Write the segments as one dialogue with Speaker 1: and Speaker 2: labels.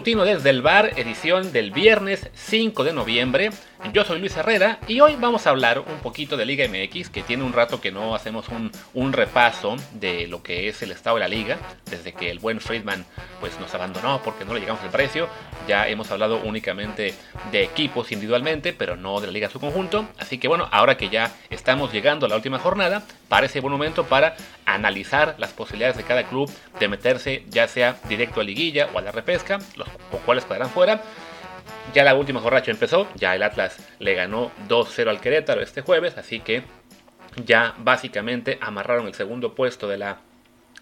Speaker 1: Matutino desde el bar, edición del viernes 5 de noviembre. Yo soy Luis Herrera y hoy vamos a hablar un poquito de Liga MX, que tiene un rato que no hacemos un, repaso de lo que es el estado de la liga, desde que el buen Friedman pues, nos abandonó porque no le llegamos el precio. Ya hemos hablado únicamente de equipos individualmente, pero no de la liga en su conjunto. Así que bueno, ahora que ya estamos llegando a la última jornada, parece buen momento para analizar las posibilidades de cada club de meterse ya sea directo a liguilla o a la repesca, los cuales quedarán fuera. Ya la última jorracha empezó, ya el Atlas le ganó 2-0 al Querétaro este jueves, así que ya básicamente amarraron el segundo puesto de la,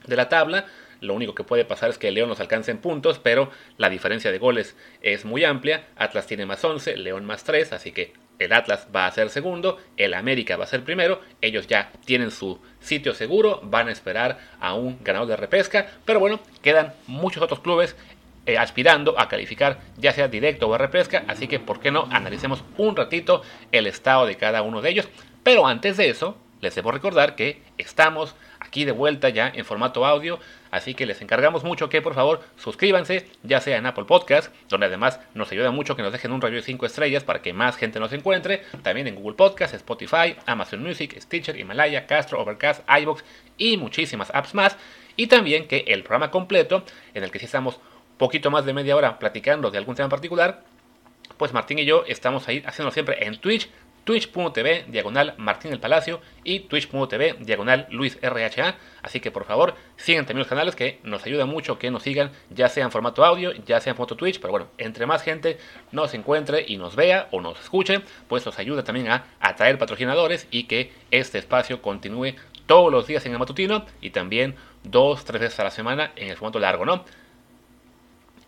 Speaker 1: de la tabla. Lo único que puede pasar es que León nos alcance en puntos, pero la diferencia de goles es muy amplia. Atlas tiene más 11, León más 3, así que el Atlas va a ser segundo, el América va a ser primero. Ellos ya tienen su sitio seguro, van a esperar a un ganador de repesca, pero bueno, quedan muchos otros clubes eh, aspirando a calificar ya sea directo o a repesca, así que por qué no analicemos un ratito el estado de cada uno de ellos. Pero antes de eso, les debo recordar que estamos aquí de vuelta ya en formato audio, así que les encargamos mucho que por favor suscríbanse, ya sea en Apple Podcast, donde además nos ayuda mucho que nos dejen un review de 5 estrellas para que más gente nos encuentre, también en Google Podcast, Spotify, Amazon Music, Stitcher, Himalaya, Castro, Overcast, iBox y muchísimas apps más, y también que el programa completo, en el que sí estamos poquito más de media hora platicando de algún tema en particular, pues Martín y yo estamos ahí haciendo siempre en Twitch, twitch.tv diagonal Martín el Palacio y twitch.tv diagonal Luis RHA. Así que por favor sigan también los canales que nos ayuda mucho que nos sigan, ya sea en formato audio, ya sea en formato Twitch. Pero bueno, entre más gente nos encuentre y nos vea o nos escuche, pues nos ayuda también a atraer patrocinadores y que este espacio continúe todos los días en el matutino y también dos, tres veces a la semana en el formato largo, ¿no?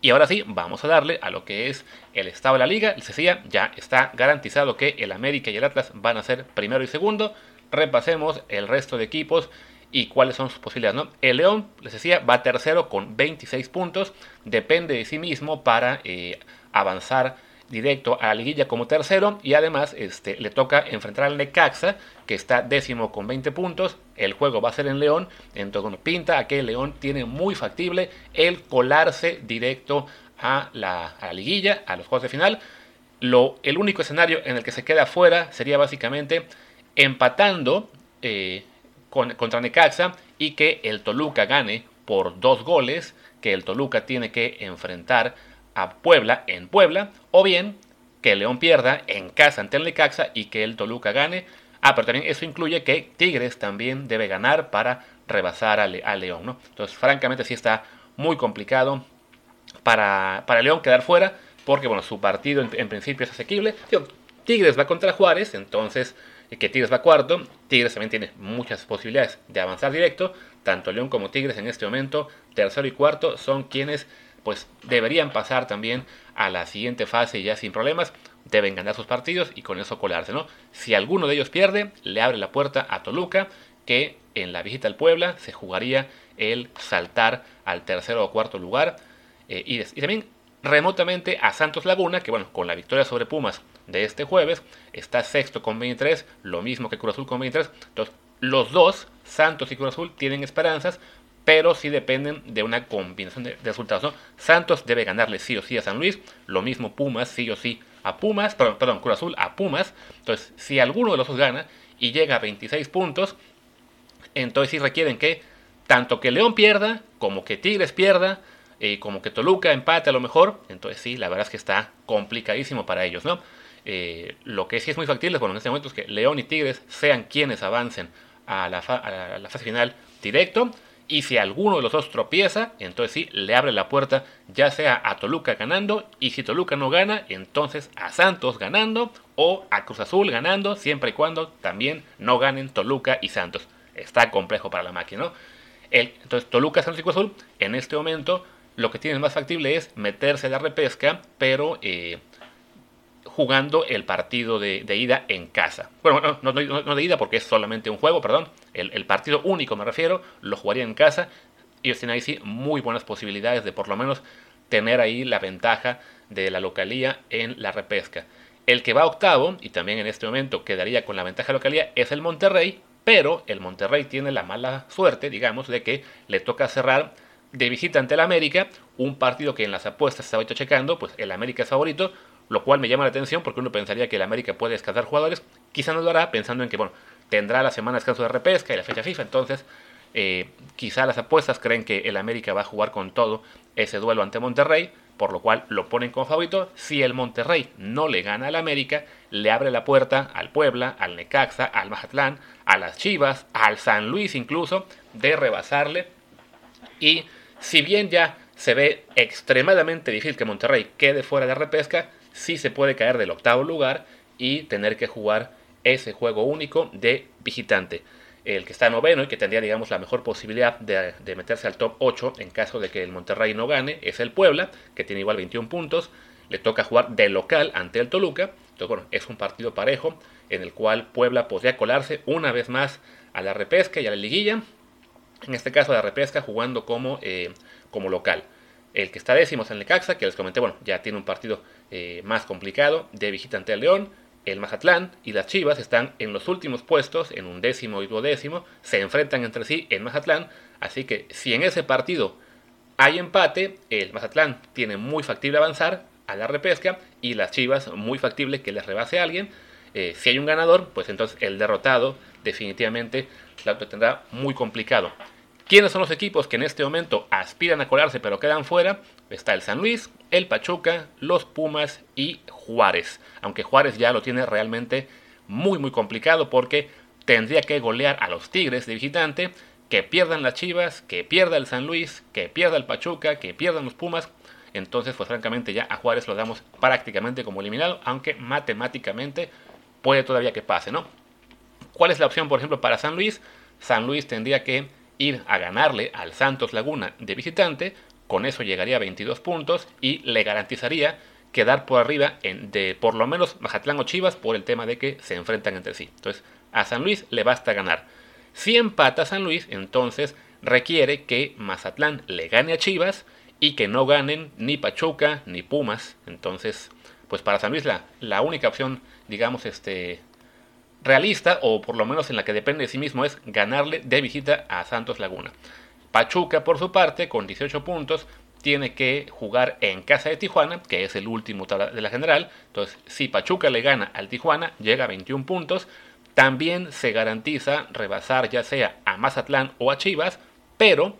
Speaker 1: Y ahora sí, vamos a darle a lo que es el estado de la liga. Les decía, ya está garantizado que el América y el Atlas van a ser primero y segundo. Repasemos el resto de equipos y cuáles son sus posibilidades. ¿no? El León, les decía, va tercero con 26 puntos. Depende de sí mismo para eh, avanzar directo a la liguilla como tercero y además este, le toca enfrentar al Necaxa que está décimo con 20 puntos, el juego va a ser en León, entonces pinta a que León tiene muy factible el colarse directo a la, liguilla, a los juegos de final. Lo, el único escenario en el que se queda fuera sería básicamente empatando eh, con, contra Necaxa y que el Toluca gane por dos goles, que el Toluca tiene que enfrentar a Puebla en Puebla, o bien que León pierda en casa ante el Necaxa y que el Toluca gane. Ah, pero también eso incluye que Tigres también debe ganar para rebasar a, León, ¿no? Entonces, francamente, sí está muy complicado para, para León quedar fuera, porque, bueno, su partido en, principio es asequible. Tigres va contra Juárez, entonces, eh, que Tigres va cuarto. Tigres también tiene muchas posibilidades de avanzar directo. Tanto León como Tigres en este momento, tercero y cuarto, son quienes pues deberían pasar también a la siguiente fase ya sin problemas. Deben ganar sus partidos y con eso colarse, ¿no? Si alguno de ellos pierde, le abre la puerta a Toluca, que en la visita al Puebla se jugaría el saltar al tercero o cuarto lugar. Eh, y, y, también remotamente a Santos Laguna, que bueno, con la victoria sobre Pumas de este jueves, está sexto con 23, lo mismo que Cruz Azul con 23. Entonces, los dos, Santos y Cruz Azul, tienen esperanzas pero sí dependen de una combinación de, resultados. ¿no? Santos debe ganarle sí o sí a San Luis, lo mismo Pumas sí o sí a Pumas, perdón, perdón Cruz Azul a Pumas. Entonces, si alguno de los dos gana y llega a 26 puntos, entonces sí requieren que tanto que León pierda, como que Tigres pierda, eh, como que Toluca empate a lo mejor. Entonces sí, la verdad es que está complicadísimo para ellos, ¿no? Eh, lo que sí es muy factible, bueno, en este momento es que León y Tigres sean quienes avancen a la, a la fase final directo. Y si alguno de los dos tropieza, entonces sí, le abre la puerta ya sea a Toluca ganando. Y si Toluca no gana, entonces a Santos ganando. O a Cruz Azul ganando, siempre y cuando también no ganen Toluca y Santos. Está complejo para la máquina, ¿no? entonces Toluca, Santos y Cruz Azul, en este momento lo que tienen más factible es meterse a la repesca, pero eh, jugando el partido de, ida en casa. Bueno, no, no, de ida porque es solamente un juego, perdón. El, partido único me refiero, lo jugaría en casa. Y tienen ahí sí muy buenas posibilidades de por lo menos tener ahí la ventaja de la localía en la repesca. El que va octavo, y también en este momento quedaría con la ventaja de localía, es el Monterrey, pero el Monterrey tiene la mala suerte, digamos, de que le toca cerrar de visita ante el América, un partido que en las apuestas estaba hecho checando, pues el América es favorito, lo cual me llama la atención porque uno pensaría que el América puede descansar jugadores, quizá no lo hará pensando en que, bueno, tendrá la semana de descanso de repesca y la fecha FIFA, entonces eh, quizá las apuestas creen que el América va a jugar con todo ese duelo ante Monterrey, por lo cual lo ponen como favorito. Si el Monterrey no le gana al América, le abre la puerta al Puebla, al Necaxa, al Mazatlán, a las Chivas, al San Luis incluso, de rebasarle. Y si bien ya se ve extremadamente difícil que Monterrey quede fuera de repesca, sí se puede caer del octavo lugar y tener que jugar ese juego único de visitante el que está noveno y que tendría, digamos, la mejor posibilidad de, meterse al top 8 en caso de que el Monterrey no gane, es el Puebla, que tiene igual 21 puntos. Le toca jugar de local ante el Toluca. Entonces, bueno, es un partido parejo en el cual Puebla podría colarse una vez más a la repesca y a la liguilla. En este caso, a la repesca jugando como, eh, como local. El que está décimo es el Necaxa, que les comenté, bueno, ya tiene un partido eh, más complicado de visita ante el León el Mazatlán y las Chivas están en los últimos puestos, en un décimo y duodécimo, se enfrentan entre sí en Mazatlán, así que si en ese partido hay empate, el Mazatlán tiene muy factible avanzar a la repesca y las Chivas muy factible que les rebase a alguien. Eh, si hay un ganador, pues entonces el derrotado definitivamente lo tendrá muy complicado. ¿Quiénes son los equipos que en este momento aspiran a colarse pero quedan fuera? Está el San Luis, el Pachuca, los Pumas y Juárez. Aunque Juárez ya lo tiene realmente muy muy complicado porque tendría que golear a los Tigres de visitante, que pierdan las Chivas, que pierda el San Luis, que pierda el Pachuca, que pierdan los Pumas. Entonces, pues francamente ya a Juárez lo damos prácticamente como eliminado, aunque matemáticamente puede todavía que pase, ¿no? ¿Cuál es la opción, por ejemplo, para San Luis? San Luis tendría que ir a ganarle al Santos Laguna de visitante, con eso llegaría a 22 puntos y le garantizaría quedar por arriba en, de por lo menos Mazatlán o Chivas por el tema de que se enfrentan entre sí. Entonces, a San Luis le basta ganar. Si empata San Luis, entonces requiere que Mazatlán le gane a Chivas y que no ganen ni Pachuca ni Pumas. Entonces, pues para San Luis la, la única opción, digamos, este, realista, o por lo menos en la que depende de sí mismo, es ganarle de visita a Santos Laguna. Pachuca, por su parte, con 18 puntos, tiene que jugar en casa de Tijuana, que es el último de la general. Entonces, si Pachuca le gana al Tijuana, llega a 21 puntos. También se garantiza rebasar ya sea a Mazatlán o a Chivas, pero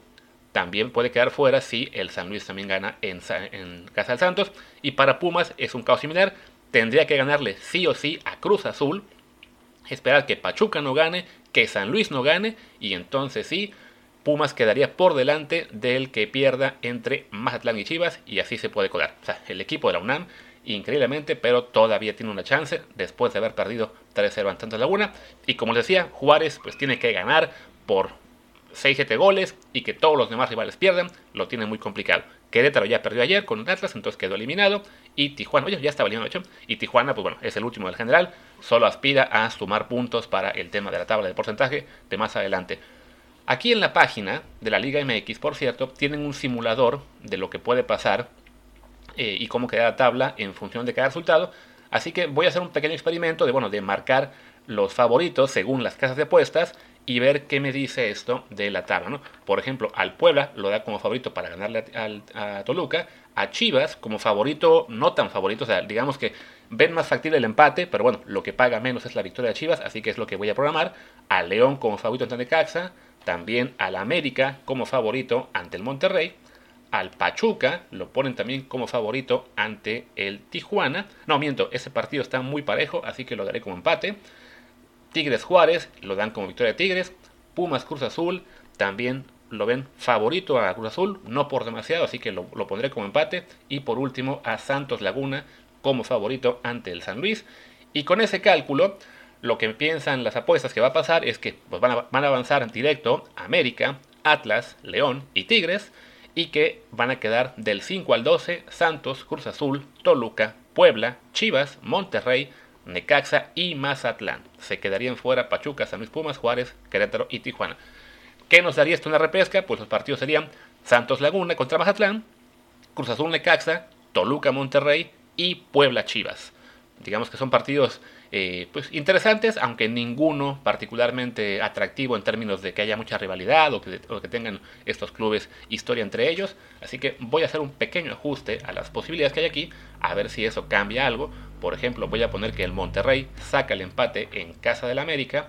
Speaker 1: también puede quedar fuera si el San Luis también gana en, en casa del Santos. Y para Pumas es un caos similar. Tendría que ganarle sí o sí a Cruz Azul, esperar que Pachuca no gane, que San Luis no gane y entonces sí, Pumas quedaría por delante del que pierda entre Mazatlán y Chivas y así se puede colar. O sea, el equipo de la UNAM, increíblemente, pero todavía tiene una chance después de haber perdido 3-0 ante Santos Laguna. Y como les decía, Juárez pues tiene que ganar por 6-7 goles y que todos los demás rivales pierdan, lo tiene muy complicado. Querétaro ya perdió ayer con Atlas, entonces quedó eliminado. Y Tijuana, oye, ya estaba eliminado hecho. Y Tijuana, pues bueno, es el último del general. Solo aspira a sumar puntos para el tema de la tabla de porcentaje de más adelante. Aquí en la página de la Liga MX, por cierto, tienen un simulador de lo que puede pasar eh, y cómo queda la tabla en función de cada resultado. Así que voy a hacer un pequeño experimento de, bueno, de marcar los favoritos según las casas de apuestas y ver qué me dice esto de la tabla. Por ejemplo, al Puebla lo da como favorito para ganarle a, Toluca, a Chivas como favorito, no tan favorito, o sea, digamos que ven más factible el empate, pero bueno, lo que paga menos es la victoria de Chivas, así que es lo que voy a programar. A León como favorito ante Necaxa, también al América como favorito ante el Monterrey, al Pachuca lo ponen también como favorito ante el Tijuana. No, miento, ese partido está muy parejo, así que lo daré como empate. Tigres Juárez lo dan como victoria de Tigres. Pumas Cruz Azul también lo ven favorito a Cruz Azul, no por demasiado, así que lo, pondré como empate. Y por último a Santos Laguna como favorito ante el San Luis. Y con ese cálculo, lo que piensan las apuestas que va a pasar es que pues, van, a, van a avanzar en directo América, Atlas, León y Tigres. Y que van a quedar del 5 al 12 Santos, Cruz Azul, Toluca, Puebla, Chivas, Monterrey, Necaxa y Mazatlán. Se quedarían fuera Pachuca, San Luis Pumas, Juárez, Querétaro y Tijuana. ¿Qué nos daría esto una repesca? Pues los partidos serían Santos Laguna contra Mazatlán, Cruz Azul Necaxa, Toluca Monterrey y Puebla Chivas. Digamos que son partidos eh, pues interesantes, aunque ninguno particularmente atractivo en términos de que haya mucha rivalidad o que, que, tengan estos clubes historia entre ellos. Así que voy a hacer un pequeño ajuste a las posibilidades que hay aquí, a ver si eso cambia algo. Por ejemplo, voy a poner que el Monterrey saca el empate en casa del América,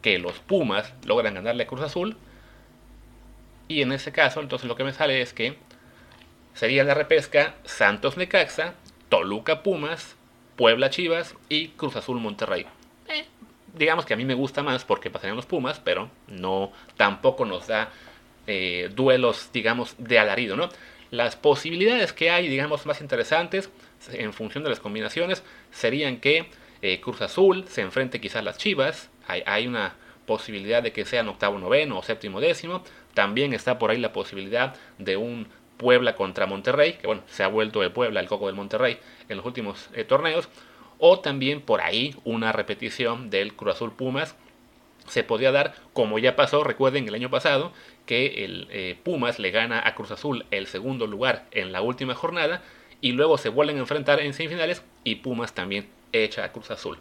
Speaker 1: que los Pumas logran ganarle a Cruz Azul. Y en ese caso, entonces lo que me sale es que sería la repesca Santos Necaxa, Toluca Pumas, Puebla Chivas y Cruz Azul Monterrey. Eh, digamos que a mí me gusta más porque pasarían los Pumas, pero no tampoco nos da eh, duelos, digamos, de alarido, ¿no? Las posibilidades que hay, digamos, más interesantes en función de las combinaciones serían que eh, Cruz Azul se enfrente quizás a las Chivas. Hay, hay, una posibilidad de que sean octavo noveno o séptimo décimo. También está por ahí la posibilidad de un Puebla contra Monterrey, que bueno, se ha vuelto el Puebla el coco del Monterrey en los últimos eh, torneos, o también por ahí una repetición del Cruz Azul Pumas. Se podría dar, como ya pasó, recuerden el año pasado, que el eh, Pumas le gana a Cruz Azul el segundo lugar en la última jornada y luego se vuelven a enfrentar en semifinales y Pumas también echa a Cruz Azul.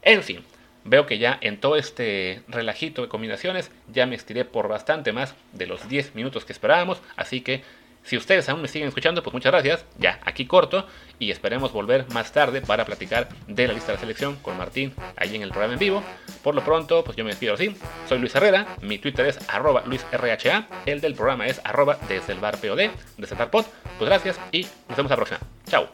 Speaker 1: En fin, veo que ya en todo este relajito de combinaciones ya me estiré por bastante más de los 10 minutos que esperábamos, así que si ustedes aún me siguen escuchando, pues muchas gracias. Ya, aquí corto y esperemos volver más tarde para platicar de la lista de la selección con Martín ahí en el programa en vivo. Por lo pronto, pues yo me despido así. Soy Luis Herrera, mi Twitter es arroba luisrha, el del programa es arroba desde el bar desde. Pues gracias y nos vemos la próxima. Chao.